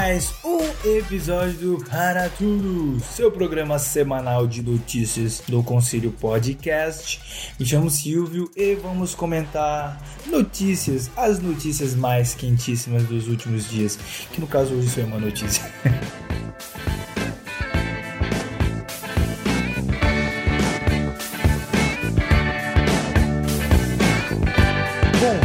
Mais um episódio do Para Tudo, seu programa semanal de notícias do Conselho Podcast. Me chamo Silvio e vamos comentar notícias, as notícias mais quentíssimas dos últimos dias, que no caso hoje foi uma notícia. Bom,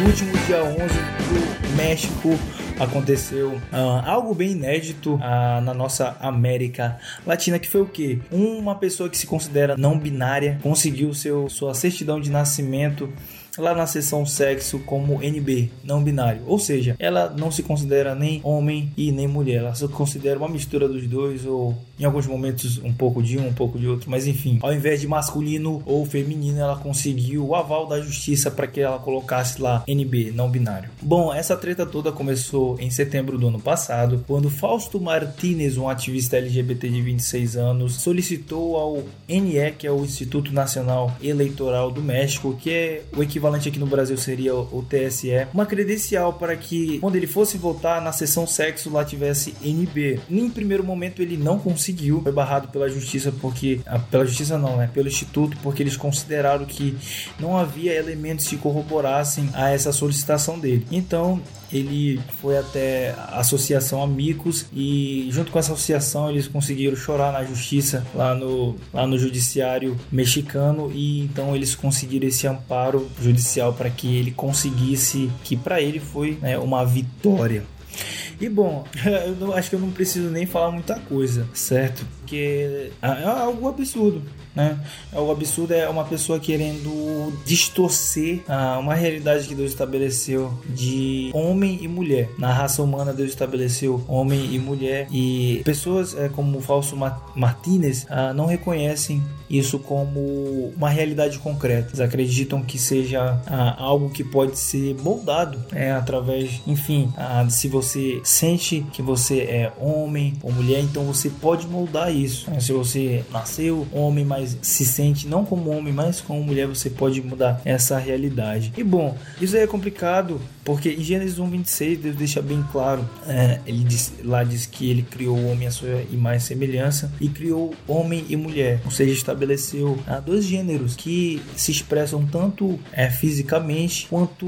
no último dia 11 do México aconteceu uh, algo bem inédito uh, na nossa América Latina, que foi o que? Uma pessoa que se considera não binária conseguiu seu, sua certidão de nascimento lá na seção sexo como NB, não binário. Ou seja, ela não se considera nem homem e nem mulher, ela se considera uma mistura dos dois ou em alguns momentos um pouco de um, um pouco de outro, mas enfim, ao invés de masculino ou feminino, ela conseguiu o aval da justiça para que ela colocasse lá NB, não binário. Bom, essa treta toda começou em setembro do ano passado, quando Fausto Martinez, um ativista LGBT de 26 anos, solicitou ao NE, que é o Instituto Nacional Eleitoral do México, que é o equivalente equivalente aqui no Brasil seria o TSE, uma credencial para que quando ele fosse votar na sessão sexo lá tivesse NB. Em primeiro momento ele não conseguiu, foi barrado pela justiça porque ah, pela justiça não, né, pelo instituto, porque eles consideraram que não havia elementos que corroborassem a essa solicitação dele. Então, ele foi até a Associação Amigos e junto com essa associação eles conseguiram chorar na justiça lá no, lá no judiciário mexicano e então eles conseguiram esse amparo judicial para que ele conseguisse que para ele foi né, uma vitória. E bom, eu acho que eu não preciso nem falar muita coisa, certo? Porque é, é algo absurdo né? É o absurdo é uma pessoa querendo distorcer ah, uma realidade que Deus estabeleceu de homem e mulher. Na raça humana, Deus estabeleceu homem e mulher, e pessoas é, como o falso Martinez ah, não reconhecem isso como uma realidade concreta. Eles acreditam que seja ah, algo que pode ser moldado é, através, enfim, ah, se você sente que você é homem ou mulher, então você pode moldar isso. Se você nasceu homem, mas se sente não como homem, mas como mulher, você pode mudar essa realidade. E bom, isso aí é complicado porque em Gênesis 1:26 Deus deixa bem claro, é, ele diz, lá diz que ele criou o homem à sua imagem e semelhança e criou homem e mulher, ou seja, estabeleceu ah, dois gêneros que se expressam tanto é, fisicamente quanto,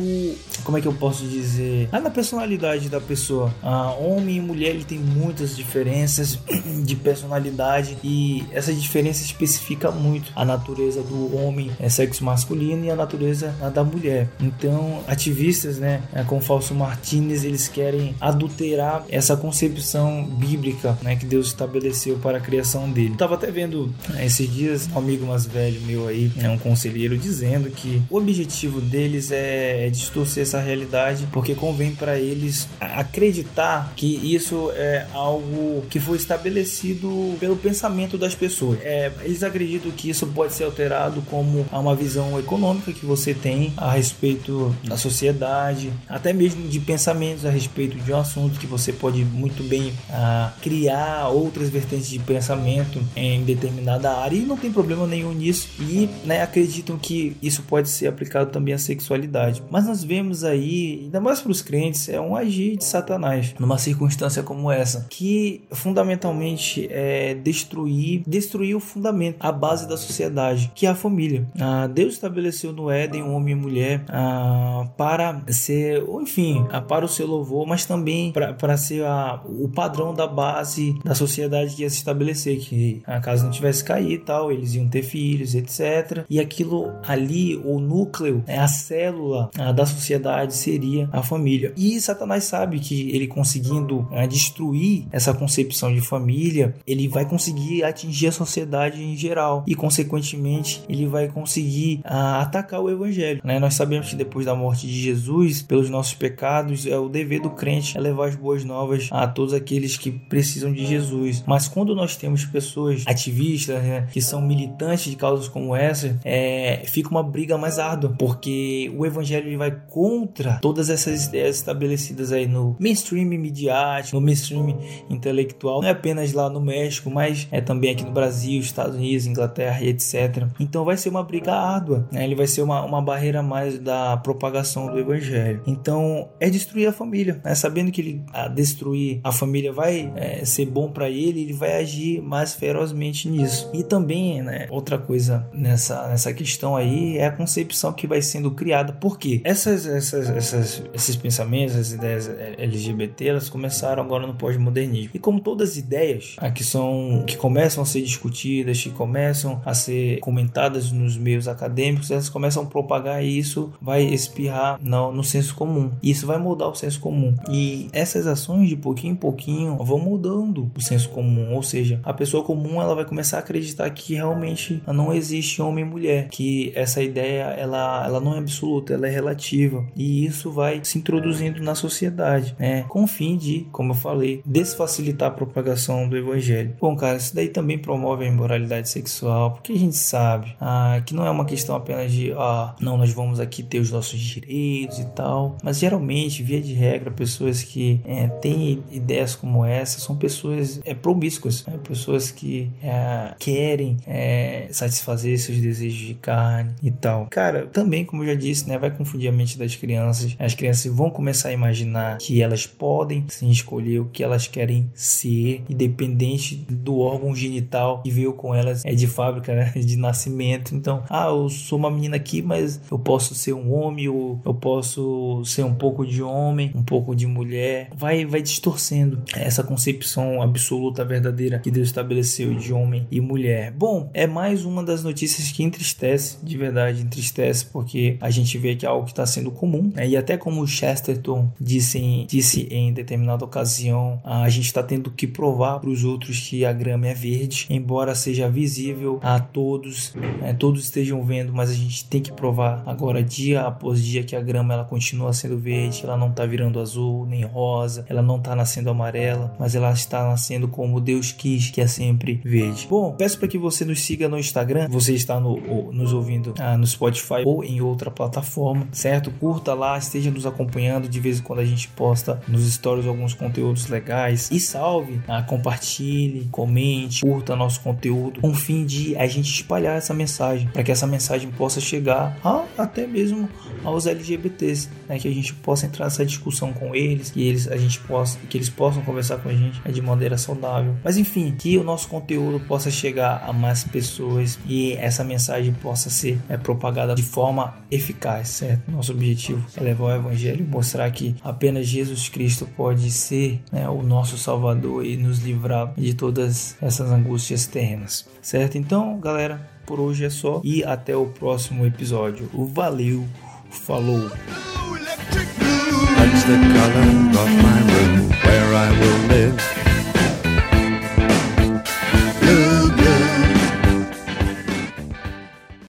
como é que eu posso dizer, ah, na personalidade da pessoa. Ah, homem e mulher ele tem muitas diferenças de personalidade e essa diferença especifica muito a natureza do homem é sexo masculino e a natureza da mulher. Então, ativistas, né, é, com falso Martinez, eles querem adulterar essa concepção bíblica né, que Deus estabeleceu para a criação dele. Estava até vendo né, esses dias um amigo mais velho meu aí, né, um conselheiro, dizendo que o objetivo deles é, é distorcer essa realidade porque convém para eles acreditar que isso é algo que foi estabelecido pelo pensamento das pessoas. É, eles acreditam que isso pode ser alterado como uma visão econômica que você tem a respeito da sociedade, até mesmo de pensamentos a respeito de um assunto que você pode muito bem ah, criar outras vertentes de pensamento em determinada área e não tem problema nenhum nisso e né, acreditam que isso pode ser aplicado também à sexualidade. Mas nós vemos aí, ainda mais para os crentes, é um agir de Satanás numa circunstância como essa, que fundamentalmente é destruir, destruir o fundamento, a base da sociedade, que é a família. Ah, Deus estabeleceu no Éden um homem e mulher ah, para ser enfim, para o seu louvor, mas também para ser a, o padrão da base da sociedade que ia se estabelecer, que a casa não tivesse caído e tal, eles iam ter filhos, etc. E aquilo ali, o núcleo, né, a célula da sociedade seria a família. E Satanás sabe que ele conseguindo a, destruir essa concepção de família, ele vai conseguir atingir a sociedade em geral e, consequentemente, ele vai conseguir a, atacar o evangelho. Né? Nós sabemos que depois da morte de Jesus, pelos nossos pecados, é o dever do crente é levar as boas novas a todos aqueles que precisam de Jesus. Mas quando nós temos pessoas ativistas, né, que são militante de causas como essa, é, fica uma briga mais árdua, porque o evangelho vai contra todas essas ideias estabelecidas aí no mainstream midiático, no mainstream intelectual, não é apenas lá no México, mas é também aqui no Brasil, Estados Unidos, Inglaterra e etc. Então vai ser uma briga árdua, né? ele vai ser uma, uma barreira mais da propagação do evangelho. Então é destruir a família, né? sabendo que ele a destruir a família vai é, ser bom para ele, ele vai agir mais ferozmente nisso. E também, né, outra coisa nessa, nessa questão aí é a concepção que vai sendo criada. Por quê? Essas, essas, essas, esses pensamentos, as ideias LGBT, elas começaram agora no pós-modernismo. E como todas as ideias que são que começam a ser discutidas, que começam a ser comentadas nos meios acadêmicos, elas começam a propagar e isso vai espirrar no, no senso comum. E isso vai mudar o senso comum. E essas ações de pouquinho em pouquinho vão mudando o senso comum, ou seja, a pessoa comum ela vai começar a acreditar que realmente não existe homem e mulher, que essa ideia ela, ela não é absoluta, ela é relativa e isso vai se introduzindo na sociedade, né? Com o fim de, como eu falei, desfacilitar a propagação do evangelho. Bom, cara, isso daí também promove a imoralidade sexual, porque a gente sabe ah, que não é uma questão apenas de, ah, não, nós vamos aqui ter os nossos direitos e tal, mas geralmente, via de regra, pessoas que é, têm ideias como essa são pessoas é, promíscuas, né? pessoas que é, querem é, satisfazer seus desejos de carne e tal. Cara, também, como eu já disse, né, vai confundir a mente das crianças. As crianças vão começar a imaginar que elas podem sim escolher o que elas querem ser, independente do órgão genital que veio com elas é de fábrica, né, de nascimento. Então, ah, eu sou uma menina aqui, mas eu posso ser um homem, ou eu posso ser um pouco de homem, um pouco de mulher. Vai, vai distorcendo essa concepção absoluta, verdadeira que Deus estabeleceu de homem e mulher. Bom, é mais uma das notícias que entristece, de verdade, entristece, porque a gente vê que é algo que está sendo comum, né? e até como Chesterton disse em, disse em determinada ocasião, a gente está tendo que provar para os outros que a grama é verde, embora seja visível a todos, né? todos estejam vendo, mas a gente tem que provar agora, dia após dia, que a grama ela continua sendo verde, ela não está virando azul nem rosa, ela não está nascendo amarela, mas ela está nascendo como Deus quis, que é sempre verde. Bom, peço para que você nos siga no Instagram, você está no, nos ouvindo ah, no Spotify ou em outra plataforma, certo? Curta lá, esteja nos acompanhando, de vez em quando a gente posta nos stories alguns conteúdos legais e salve, ah, compartilhe, comente, curta nosso conteúdo com o fim de a gente espalhar essa mensagem, para que essa mensagem possa chegar a, até mesmo aos LGBTs, né? que a gente possa entrar nessa discussão com eles, que eles a gente possa, que eles possam conversar com a gente né, de maneira saudável. Mas enfim, que o nosso conteúdo possa chegar a mais pessoas e essa mensagem possa ser é, propagada de forma eficaz, certo? Nosso objetivo é levar o evangelho e mostrar que apenas Jesus Cristo pode ser né, o nosso Salvador e nos livrar de todas essas angústias terrenas, certo? Então, galera, por hoje é só e até o próximo episódio. Valeu! Falou. The color of my room where I will live